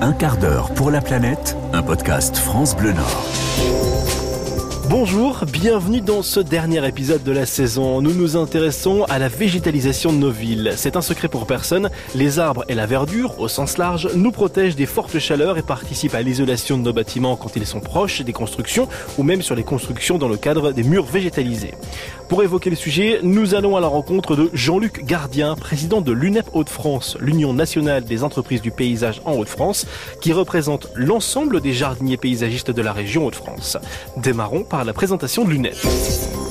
Un quart d'heure pour la planète, un podcast France Bleu Nord. Bonjour, bienvenue dans ce dernier épisode de la saison. Nous nous intéressons à la végétalisation de nos villes. C'est un secret pour personne. Les arbres et la verdure, au sens large, nous protègent des fortes chaleurs et participent à l'isolation de nos bâtiments quand ils sont proches des constructions ou même sur les constructions dans le cadre des murs végétalisés. Pour évoquer le sujet, nous allons à la rencontre de Jean-Luc Gardien, président de l'UNEP Hauts-de-France, l'Union nationale des entreprises du paysage en Hauts-de-France, qui représente l'ensemble des jardiniers paysagistes de la région Hauts-de-France. Démarrons la présentation de l'UNEP.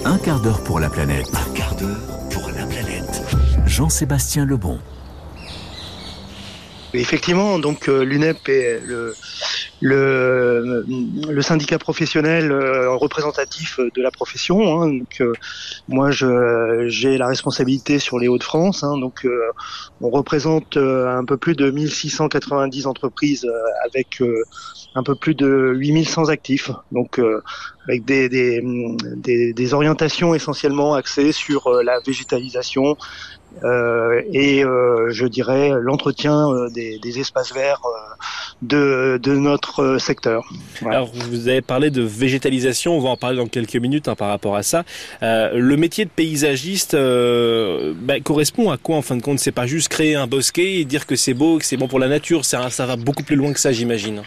Un quart d'heure pour la planète. Un quart d'heure pour la planète. Jean-Sébastien Lebon. Effectivement, donc euh, l'UNEP est le, le, le, syndicat professionnel euh, représentatif de la profession. Hein, donc, euh, moi, j'ai la responsabilité sur les Hauts-de-France. Hein, donc, on représente un peu plus de 1690 entreprises avec un peu plus de 8100 actifs. Donc, avec des, des, des, des, orientations essentiellement axées sur la végétalisation, euh, et euh, je dirais l'entretien euh, des, espaces verts de, de, notre secteur. Voilà. Alors vous avez parlé de végétalisation, on va en parler dans quelques minutes hein, par rapport à ça. le métier de paysagiste bah, correspond à quoi en fin de compte? C'est pas juste créer un bosquet et dire que c'est beau, que c'est bon pour la nature, ça, ça va beaucoup plus loin que ça j'imagine.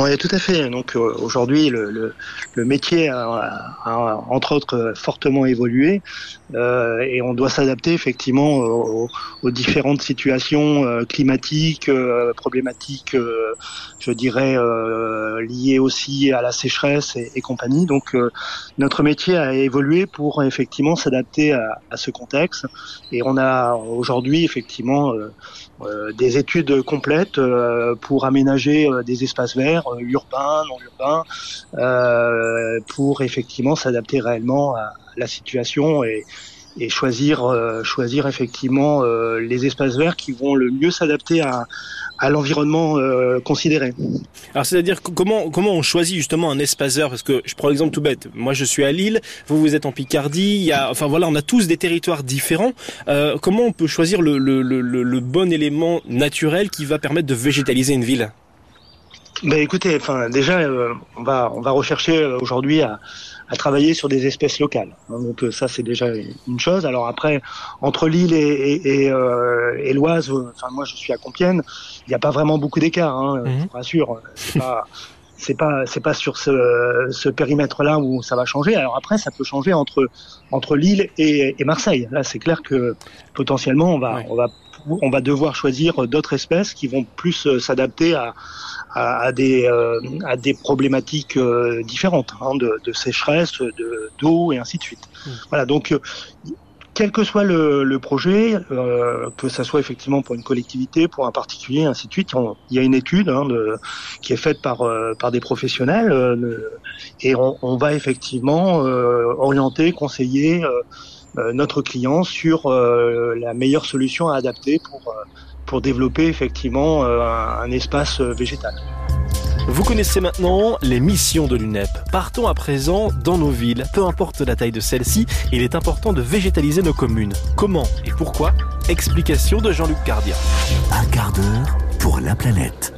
Oui, tout à fait. Donc euh, aujourd'hui, le, le, le, métier a, a, entre autres fortement évolué euh, et on doit s'adapter effectivement aux, aux, différentes situations euh, climatiques, euh, problématiques, euh, je dirais liées aussi à la sécheresse et, et compagnie. Donc notre métier a évolué pour effectivement s'adapter à, à, ce contexte et on a aujourd'hui effectivement des études complètes pour aménager des espaces verts urbain, non urbain, euh, pour effectivement s'adapter réellement à la situation et, choisir euh, choisir effectivement euh, les espaces verts qui vont le mieux s'adapter à, l'environnement euh, considéré. Alors c'est-à-dire comment comment on choisit justement un espace vert? Parce que je prends l'exemple tout bête. Moi je suis à Lille, vous vous êtes en Picardie. Enfin voilà on a tous des territoires différents. comment on peut choisir le bon élément naturel qui va permettre de végétaliser une ville? Ben écoutez, enfin déjà, euh, on va on va rechercher euh, aujourd'hui à, à, travailler sur des espèces locales. Hein, donc euh, ça c'est déjà une chose. Alors après, entre l'île et, et, et, euh, et l'Oise, enfin moi je suis à Compiègne, il n'y a pas vraiment beaucoup d'écart. Hein, mmh. Je vous rassure. C'est pas c'est pas c'est pas sur ce, ce périmètre là où ça va changer. Alors après, ça peut changer entre entre Lille et, et Marseille. Là, c'est clair que potentiellement on va on va on va devoir choisir d'autres espèces qui vont plus s'adapter à à, à, des, euh, à des problématiques euh, différentes, hein, de, de, sécheresse, de d'eau et ainsi de suite. Mmh. Voilà, donc euh, quel que soit le, le projet, euh, que ça soit effectivement pour une collectivité, pour un particulier, ainsi de suite, on, il y a une étude hein, de, qui est faite par, euh, par des professionnels euh, et on, on, va effectivement orienter, conseiller notre client sur la meilleure solution à adapter pour pour développer effectivement euh, un espace euh, végétal. Vous connaissez maintenant les missions de l'UNEP. Partons à présent dans nos villes. Peu importe la taille de celle-ci, il est important de végétaliser nos communes. Comment et pourquoi? Explication de Jean-Luc Gardien. Un quart d'heure pour la planète.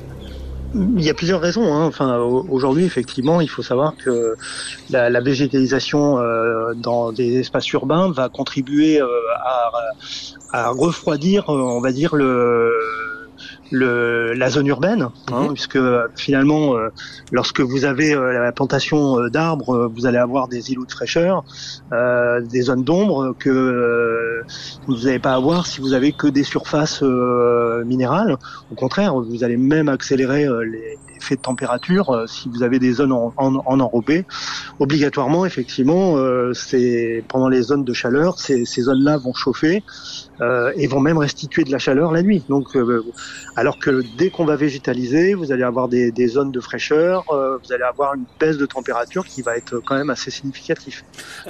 Il y a plusieurs raisons. Hein. Enfin, aujourd'hui, effectivement, il faut savoir que la, la végétalisation euh, dans des espaces urbains va contribuer euh, à, à, refroidir, euh, on va dire, le le, la zone urbaine, hein, mmh. puisque finalement, euh, lorsque vous avez euh, la plantation euh, d'arbres, euh, vous allez avoir des îlots de fraîcheur, euh, des zones d'ombre que euh, vous n'allez pas avoir si vous avez que des surfaces minérales. Au contraire, vous allez même accélérer les, effet de température si vous avez des zones en, en, en enrobé. Obligatoirement, effectivement, c'est pendant les zones de chaleur, ces, ces zones-là vont chauffer et vont même restituer de la chaleur la nuit. Donc alors que dès qu'on va végétaliser, vous allez avoir des, des zones de fraîcheur, euh, vous allez avoir une baisse de température qui va être quand même assez significative.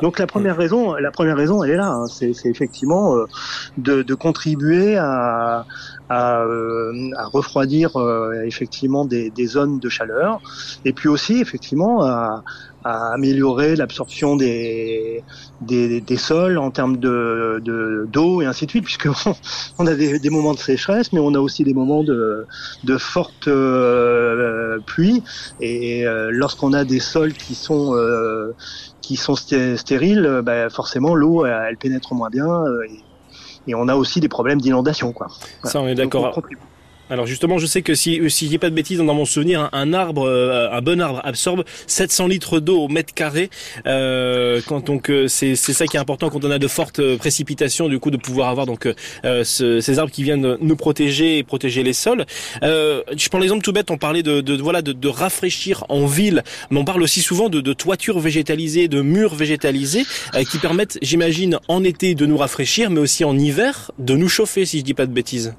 Donc la première raison, la première raison, elle est là. Hein, c'est effectivement euh, de, de, contribuer à, à, euh, à refroidir euh, effectivement des, des, zones de chaleur, et puis aussi effectivement à, à améliorer l'absorption des, des, des sols en termes de d'eau et ainsi de suite, puisque on, a des, des, moments de sécheresse, mais on a aussi des moments de, de forte euh, pluie. Et euh, lorsqu'on a des sols qui sont euh, qui sont stériles, bah, forcément l'eau elle, pénètre moins bien et, et, on a aussi des problèmes d'inondation. Quoi. Ça, on est d'accord. Alors justement, je sais que si si j'ai pas de bêtises dans mon souvenir, un, arbre, euh, un bon arbre absorbe 700 litres d'eau au mètre carré. Euh, quand donc euh, c'est c'est ça qui est important quand on a de fortes précipitations, du coup de pouvoir avoir donc euh, ces arbres qui viennent nous protéger et protéger les sols. Euh, je prends l'exemple tout bête, on parlait de, de voilà de, de, rafraîchir en ville, mais on parle aussi souvent de, de toitures végétalisées, de murs végétalisés qui permettent, j'imagine, en été de nous rafraîchir, mais aussi en hiver de nous chauffer, si je dis pas de bêtises.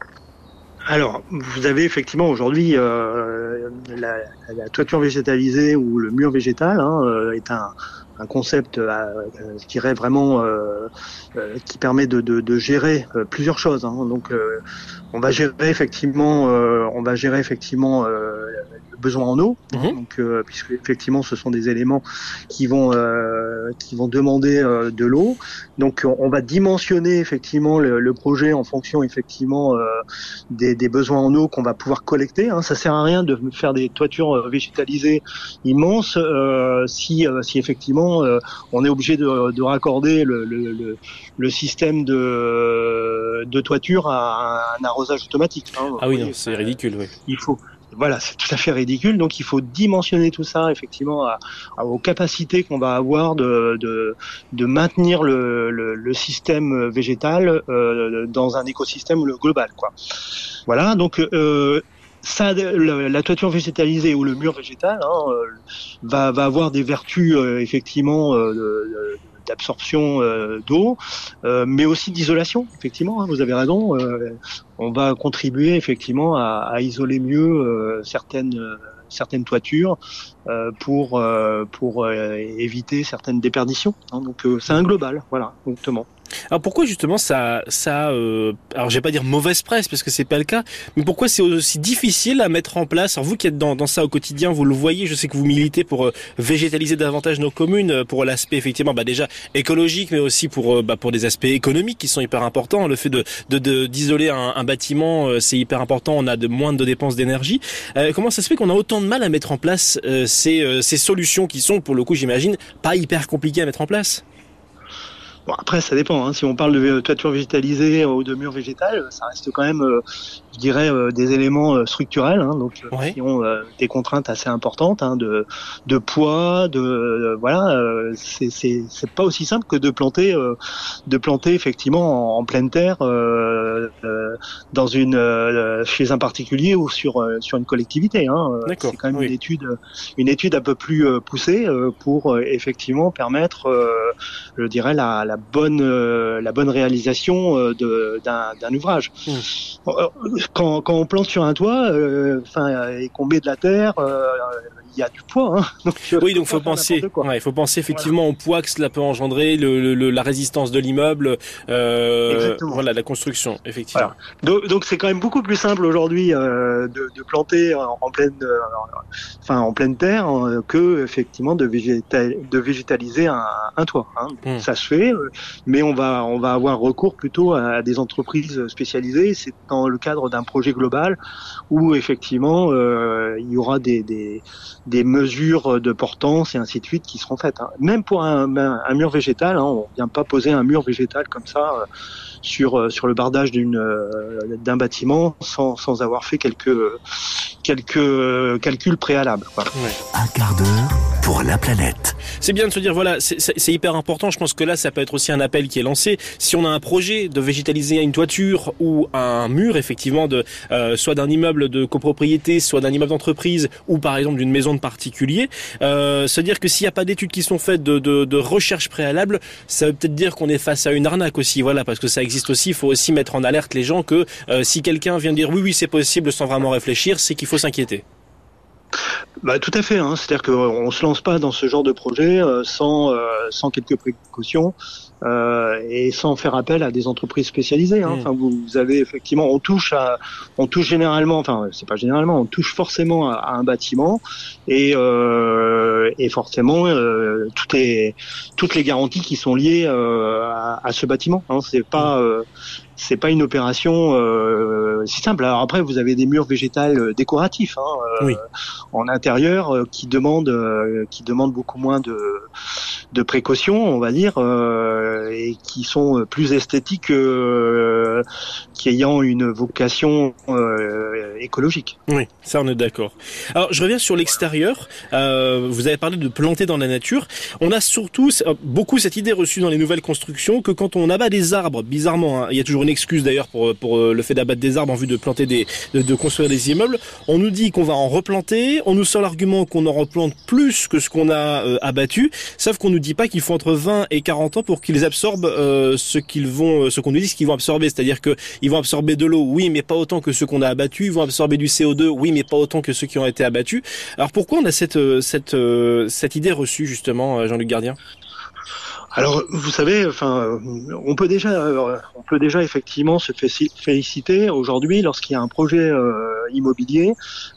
Alors, vous avez effectivement aujourd'hui euh, la, la, toiture végétalisée ou le mur végétal hein, euh, est un, un concept, euh, euh je vraiment, euh, euh, qui permet de, de, de gérer plusieurs choses. Hein. Donc, on va gérer effectivement, on va gérer effectivement besoin en eau, hein, mhm. donc euh, puisque effectivement ce sont des éléments qui vont euh, qui vont demander euh, de l'eau. Donc on va dimensionner effectivement le, projet en fonction effectivement des, des, besoins en eau qu'on va pouvoir collecter. Hein. Ça sert à rien de faire des toitures végétalisées immenses si si effectivement on est obligé de, de raccorder le, le, le, système de de toiture à un arrosage automatique. Hein. Ah oui, c'est ridicule. Oui. Il faut voilà, c'est tout à fait ridicule. Donc il faut dimensionner tout ça effectivement à, aux capacités qu'on va avoir de, de, de maintenir le, le, le, système végétal euh, dans un écosystème global. Quoi. Voilà, donc euh, ça, la, toiture végétalisée ou le mur végétal hein, euh, va, va avoir des vertus euh, effectivement euh, d'absorption euh, d'eau, euh, mais aussi d'isolation. Effectivement, hein, vous avez raison. Euh, on va contribuer effectivement à, à isoler mieux certaines certaines toitures pour pour éviter certaines déperditions. Hein. donc c'est un global, voilà, exactement. Alors pourquoi justement ça, ça, euh, alors je vais pas dire mauvaise presse parce que c'est pas le cas, mais pourquoi c'est aussi difficile à mettre en place Alors vous qui êtes dans, dans ça au quotidien, vous le voyez, je sais que vous militez pour euh, végétaliser davantage nos communes, euh, pour l'aspect effectivement bah déjà écologique, mais aussi pour euh, bah, pour des aspects économiques qui sont hyper importants. Le fait de d'isoler de, un, un, bâtiment, c'est hyper important. On a de moins de dépenses d'énergie. comment ça se fait qu'on a autant de mal à mettre en place ces, ces solutions qui sont, pour le coup, j'imagine, pas hyper compliquées à mettre en place? Bon, après, ça dépend. Hein. Si on parle de toiture végétalisée ou de mur végétal, ça reste quand même, euh, je dirais, euh, des éléments euh, structurels, hein, donc qui ont des contraintes assez importantes hein, de, de poids, de voilà. c'est c'est c'est pas aussi simple que de planter de planter effectivement en, pleine terre dans une chez un particulier ou sur sur une collectivité. Hein. C'est quand même une étude une étude un peu plus poussée pour effectivement permettre, je dirais, la la bonne euh, la bonne réalisation euh, d'un ouvrage. Mmh. Euh, quand, quand on plante sur un toit, enfin et qu'on met de la terre, il y a du poids. Hein. oui, donc faut penser, il faut penser effectivement au poids que cela peut engendrer, le, le, la résistance de l'immeuble, euh, voilà, la construction, effectivement. Donc c'est quand même beaucoup plus simple aujourd'hui euh, de, de, planter en, pleine, euh, enfin en pleine terre, euh, que effectivement de, végétal, de végétaliser un, un toit. Hein. Hmm. Ça se fait, euh, mais on va on va avoir recours plutôt à des entreprises spécialisées. C'est dans le cadre d'un projet global où effectivement il y aura des, des des mesures de portance et ainsi de suite qui seront faites. Hein. Même pour un, mur végétal, hein, on vient pas poser un mur végétal comme ça euh, sur euh, sur le bardage d'une euh, d'un bâtiment sans, sans avoir fait quelques quelques calculs préalables. Quoi. Un quart d'heure pour la planète. C'est bien de se dire voilà, c'est hyper important. Je pense que là, ça peut être aussi un appel qui est lancé. Si on a un projet de végétaliser une toiture ou un mur, effectivement, de euh, soit d'un immeuble de copropriété, soit d'un immeuble d'entreprise, ou par exemple d'une maison de particulier, euh, se dire que s'il n'y a pas d'études qui sont faites de, de, de recherche préalable, ça veut peut-être dire qu'on est face à une arnaque aussi. Voilà, parce que ça existe aussi. Il faut aussi mettre en alerte les gens que euh, si quelqu'un vient dire oui, oui, c'est possible sans vraiment réfléchir, c'est qu'il faut s'inquiéter. Bah, tout à fait. Hein. C'est-à-dire qu'on ne se lance pas dans ce genre de projet euh, sans, euh, sans quelques précautions. euh, et sans faire appel à des entreprises spécialisées. Hein. Mm. Enfin, vous, vous avez effectivement, on touche à, on touche généralement, enfin c'est pas généralement, on touche forcément à, à un bâtiment et, euh, et forcément euh, toutes les toutes les garanties qui sont liées euh, à, à ce bâtiment. Hein. C'est pas euh, c'est pas une opération euh, si simple. Alors après, vous avez des murs végétales euh, décoratifs hein, euh, Oui. en intérieur euh, qui demandent qui demandent beaucoup moins de de précautions, on va dire, et qui sont plus esthétiques euh, qu'ayant une vocation écologique. Oui, ça on est d'accord. Alors je reviens sur l'extérieur. Vous avez parlé de planter dans la nature. On a surtout beaucoup cette idée reçue dans les nouvelles constructions que quand on abat des arbres, bizarrement, hein, il y a toujours une excuse d'ailleurs pour, euh, le fait d'abattre des arbres en vue de planter des, de, construire des immeubles. On nous dit qu'on va en replanter. On nous sort l'argument qu'on en replante plus que ce qu'on a euh, abattu. Sauf qu'on nous dit pas qu'il faut entre 20 et 40 ans pour qu'ils absorbent euh, ce qu'ils vont, ce qu'on nous dit ce qu'ils vont absorber. C'est-à-dire que ils vont absorber de l'eau, oui, mais pas autant que ceux qu'on a abattus. Ils vont absorber du CO2, oui, mais pas autant que ceux qui ont été abattus. Alors pourquoi on a cette euh, cette euh, cette idée reçue justement, euh, Jean-Luc Gardien? Alors, vous savez, enfin, on peut déjà, euh, on peut déjà effectivement se féliciter aujourd'hui lorsqu'il y a un projet euh, immobilier,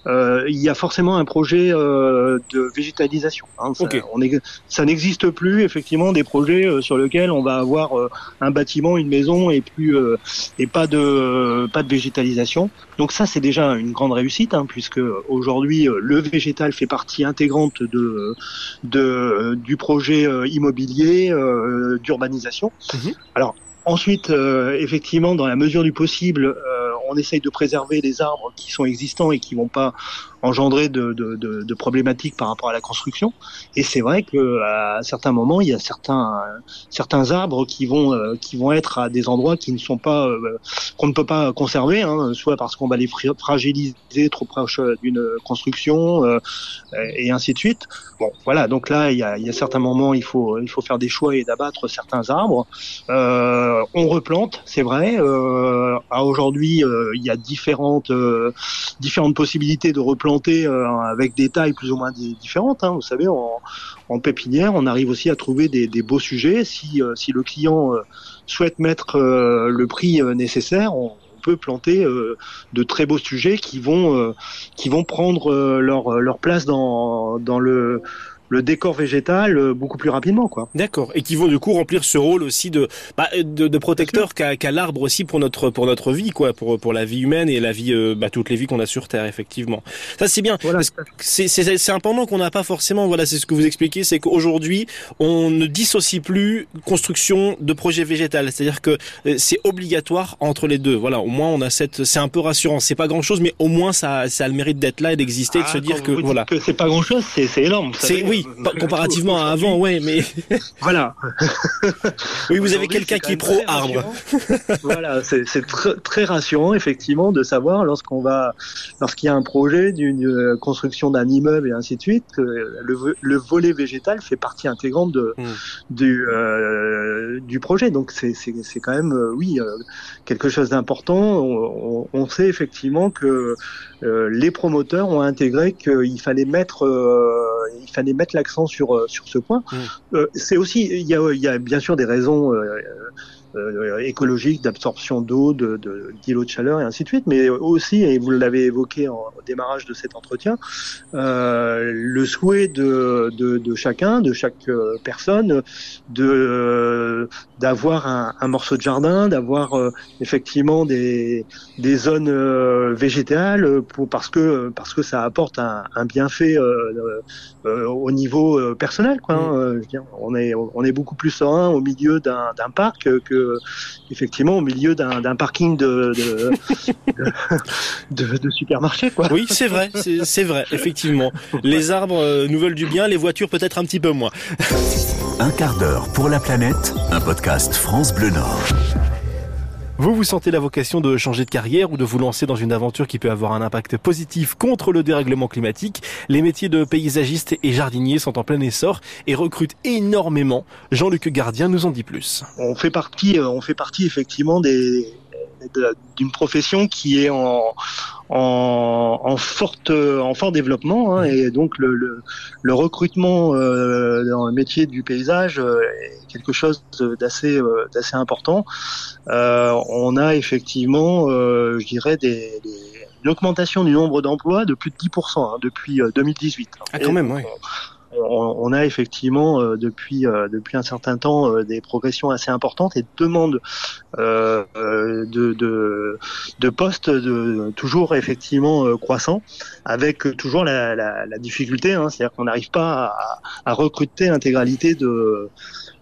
euh, il y a forcément un projet euh, de végétalisation. hein. Ça, Ok. on est- ça n'existe plus effectivement des projets euh, sur lesquels on va avoir un bâtiment, une maison et plus euh, et pas de pas de végétalisation. Donc ça, c'est déjà une grande réussite, hein, puisque aujourd'hui le végétal fait partie intégrante de de du projet immobilier euh, d'urbanisation. Mhm. Alors ensuite, euh, effectivement, dans la mesure du possible, euh, on essaye de préserver les arbres qui sont existants et qui vont pas engendrer de, de, de, de problématiques par rapport à la construction. Et c'est vrai que à certains moments, il y a certains certains arbres qui vont euh, qui vont être à des endroits qui ne sont pas euh, qu'on ne peut pas conserver, hein, soit parce qu'on va les fra- fragiliser trop proche d'une construction euh, et ainsi de suite. Bon, voilà. Donc là, il y a, il y a certains moments, il faut il faut faire des choix et d'abattre certains arbres. Euh, on replante, c'est vrai. Euh, à aujourd'hui, euh, il y a différentes différentes possibilités de replanter euh, avec des tailles plus ou moins di- différentes. hein. Vous savez, en, en pépinière, on arrive aussi à trouver des, des beaux sujets. Si euh, si le client euh, souhaite mettre le prix nécessaire, on, on peut planter euh, de très beaux sujets qui vont euh, qui vont prendre euh, leur leur place dans dans le le décor végétal euh, beaucoup plus rapidement quoi. D'accord. Et qui vont du coup remplir ce rôle aussi de bah, de, de protecteur qu'a qu'a l'arbre aussi pour notre pour notre vie quoi, pour pour la vie humaine et la vie euh, bah, toutes les vies qu'on a sur Terre effectivement. Ça c'est bien. Voilà. C'est c'est c'est un pendant qu'on n'a pas forcément. Voilà, c'est ce que vous expliquez, c'est qu'aujourd'hui on ne dissocie plus construction de projet végétal. C'est-à-dire que euh, c'est obligatoire entre les deux. Voilà, au moins on a cette. C'est un peu rassurant. C'est pas grand-chose, mais au moins ça ça a le mérite d'être là et d'exister, et de Ah, se dire que vous voilà. que c'est pas grand chose, c'est énorme. vous C'est savez. Oui, Euh, pas- comparativement à avant, ouais, mais Voilà. oui, vous avez quelqu'un qui est pro arbre. voilà, c'est c'est tr- très rassurant effectivement de savoir lorsqu'on va, lorsqu'il y a un projet d'une euh, construction d'un immeuble et ainsi de suite, que le, vo- le volet végétal fait partie intégrante de, Mm. du euh, du projet. Donc c'est quand même euh, oui euh, quelque chose d'important. On, on- on sait effectivement que euh, les promoteurs ont intégré qu'il fallait mettre euh, il fallait mettre l'accent sur euh, sur ce point. Mm. Euh, c'est aussi il y a il y a bien sûr des raisons euh, écologiques d'absorption d'eau, de, de d'îlots de chaleur et ainsi de suite, mais aussi et vous l'avez évoqué en, au démarrage de cet entretien, euh, le souhait de, de, de chacun, de chaque euh, personne, de d'avoir un, un morceau de jardin, d'avoir euh, effectivement des des zones euh, végétales pour parce que parce que ça apporte un, un bienfait euh, euh, au niveau personnel quoi. hein. Euh, je veux dire, on est on est beaucoup plus serein au milieu d'un d'un parc que effectivement au milieu d'un d'un parking de de, de, de, de supermarché quoi. Oui, c'est vrai, c'est c'est vrai, effectivement. Les arbres euh, nous veulent du bien, les voitures peut-être un petit peu moins. Un quart d'heure pour la planète, un podcast France Bleu Nord. Vous vous sentez la vocation de changer de carrière ou de vous lancer dans une aventure qui peut avoir un impact positif contre le dérèglement climatique? Les métiers de paysagiste et jardinier sont en plein essor et recrutent énormément. Jean-Luc Gardien nous en dit plus. On fait partie, euh, on fait partie effectivement des d'une profession qui est en, en, en, forte, en fort développement. Hein, et donc le, le, le recrutement euh, dans le métier du paysage euh, est quelque chose d'assez euh, d'assez important. Euh, on a effectivement, euh, je dirais, des, des, une augmentation du nombre d'emplois de plus de 10% hein, depuis 2018. Ah, quand même, oui on, a effectivement euh, depuis euh, depuis un certain temps euh, des progressions assez importantes et demandes de, de, de postes de, toujours effectivement croissants, avec toujours la, la, la difficulté, hein, c'est-à-dire qu'on n'arrive pas à, à recruter l'intégralité de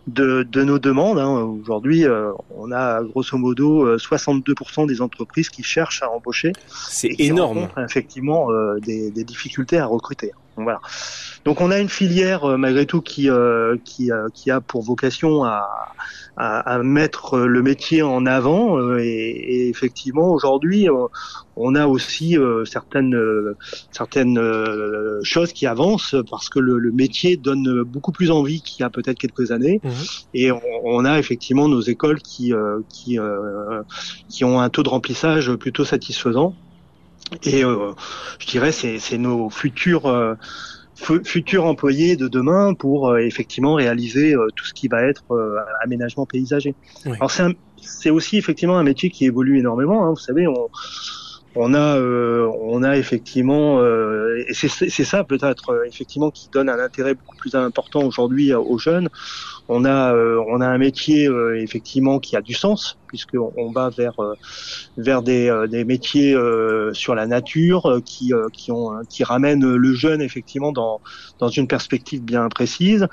de, de, nos demandes. Hein. Aujourd'hui, on a grosso modo 62% des entreprises qui cherchent à embaucher. C'est énorme. Effectivement, des, des, difficultés à recruter. Donc, voilà. Donc on a une filière euh, malgré tout qui euh, qui, euh, qui a pour vocation à, à, à, mettre le métier en avant et, et effectivement aujourd'hui on a aussi certaines certaines choses qui avancent parce que le, le, métier donne beaucoup plus envie qu'il y a peut-être quelques années mmh. et on, on, a effectivement nos écoles qui qui qui ont un taux de remplissage plutôt satisfaisant et je dirais c'est c'est nos futurs futurs employés de demain pour euh, effectivement réaliser euh, tout ce qui va être euh, aménagement paysager. Alors c'est aussi effectivement un métier qui évolue énormément. Hein. Vous savez, on, on a on a effectivement et c'est ça peut-être effectivement qui donne un intérêt beaucoup plus important aujourd'hui aux jeunes on a euh, on a un métier euh, effectivement qui a du sens puisque on, va vers euh, vers des, des métiers sur la nature qui qui ont qui ramènent le jeune effectivement dans dans une perspective bien précise.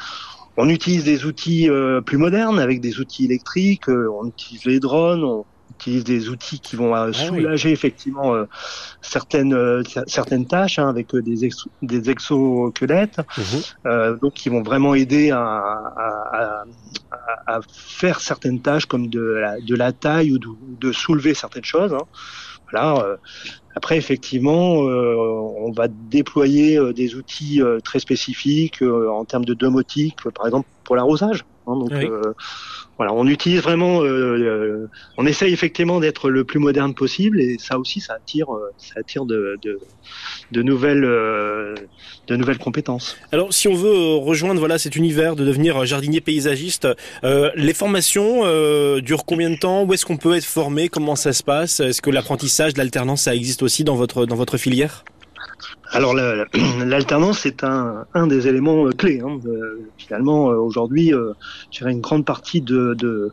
On utilise des outils plus modernes avec des outils électriques, on utilise les drones, on, utilise des outils qui vont euh, ah soulager effectivement euh, certaines euh, certaines tâches hein, avec des des exosquelettes, mhm. donc qui vont vraiment aider à, à, à, à, faire certaines tâches comme de la, de la taille ou de, de soulever certaines choses. Hein. Voilà. Après, effectivement, on va déployer des outils très spécifiques en termes de domotique, par exemple pour l'arrosage. Hein, donc, voilà, on utilise vraiment, euh, euh, on essaye effectivement d'être le plus moderne possible et ça aussi, ça attire, euh, ça attire de, de, de nouvelles, de nouvelles compétences. Alors, si on veut rejoindre voilà cet univers de devenir jardinier paysagiste, les formations durent combien de temps? Où est-ce qu'on peut être formé? Comment ça se passe? Est-ce que l'apprentissage, l'alternance, ça existe aussi dans votre dans votre filière? Alors l'alternance est un, un, des éléments euh, clés. Hein. Euh, finalement, euh, aujourd'hui, dirais une grande partie de, de,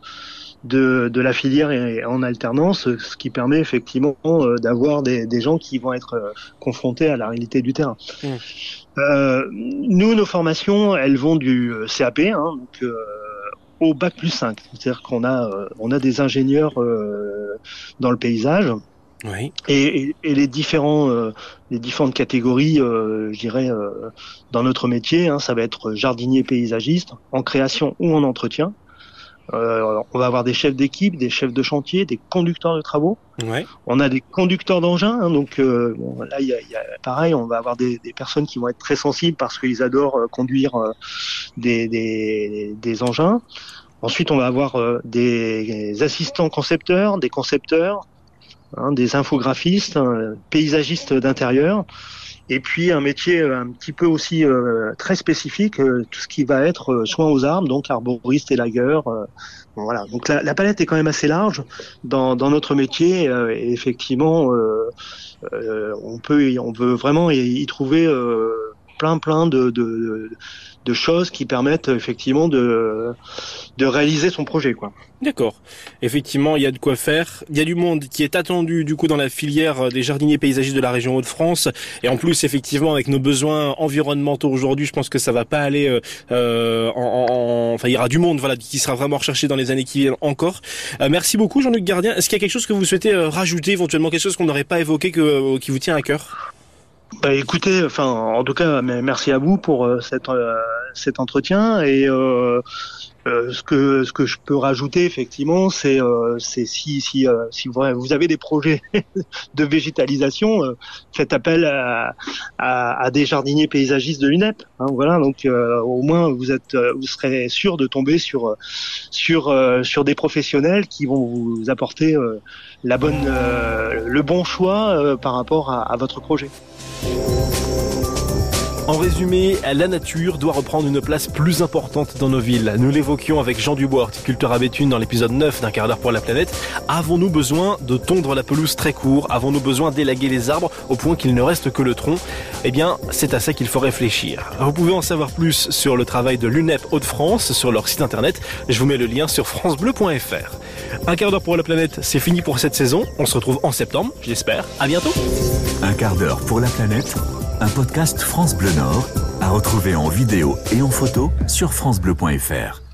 de, de, la filière est en alternance, ce qui permet effectivement d'avoir des, des, gens qui vont être confrontés à la réalité du terrain. Mmh. Euh, nous, nos formations, elles vont du CAP, hein, donc, au bac plus 5. C'est-à-dire qu'on a, on a des ingénieurs dans le paysage oui. Et, et, les différents, euh, les différentes catégories, euh, je dirais, euh, dans notre métier, hein, ça va être jardinier paysagiste, en création ou en entretien. Euh, on va avoir des chefs d'équipe, des chefs de chantier, des conducteurs de travaux. Ouais. On a des conducteurs d'engins, hein, donc bon, là, y a, y a, pareil, on va avoir des, des, personnes qui vont être très sensibles parce qu'ils adorent conduire des, des, des, engins. Ensuite, on va avoir des assistants concepteurs, des concepteurs, Hein, des infographistes, paysagistes d'intérieur, et puis un métier euh, un petit peu aussi euh, très spécifique, euh, tout ce qui va être soins aux arbres, donc arboriste et lagueur. voilà, donc la, palette est quand même assez large dans, notre métier, et effectivement, on peut, on veut vraiment y, trouver plein plein de, de choses qui permettent effectivement de, de réaliser son projet. quoi. D'accord. Effectivement, il y a de quoi faire. Il y a du monde qui est attendu du coup dans la filière des jardiniers paysagistes de la région Hauts-de-France. Et en plus, effectivement, avec nos besoins environnementaux aujourd'hui, je pense que ça va pas aller. Euh, euh en, en, enfin, il y aura du monde, voilà, qui sera vraiment recherché dans les années qui viennent encore. Euh, merci beaucoup, Jean-Luc Gardien. Est-ce qu'il y a quelque chose que vous souhaitez euh, rajouter, éventuellement quelque chose qu'on n'aurait pas évoqué, que, qui vous tient à cœur? Bah écoutez, enfin en tout cas, merci à vous pour euh, cette euh, cet entretien et euh, ce que ce que je peux rajouter effectivement, c'est euh, c'est si si euh, si vous avez des projets de végétalisation, faites appel à, à, des jardiniers paysagistes de l'UNEP. Hein, voilà, donc au moins vous êtes vous serez sûr de tomber sur sur sur des professionnels qui vont vous apporter la bonne le bon choix par rapport à votre projet. En résumé, la nature doit reprendre une place plus importante dans nos villes. Nous l'évoquions avec Jean Dubois, horticulteur à Béthune, dans l'épisode 9 d'un quart d'heure pour la planète. Avons-nous besoin de tondre la pelouse très court? Avons-nous besoin d'élaguer les arbres au point qu'il ne reste que le tronc? Eh bien, c'est à ça qu'il faut réfléchir. Vous pouvez en savoir plus sur le travail de l'UNEP Hauts-de-France sur leur site internet. Je vous mets le lien sur francebleu.fr. Un quart d'heure pour la planète, c'est fini pour cette saison. On se retrouve en septembre, j'espère. À bientôt. Un quart d'heure pour la planète un podcast France Bleu Nord à retrouver en vidéo et en photo sur francebleu.fr.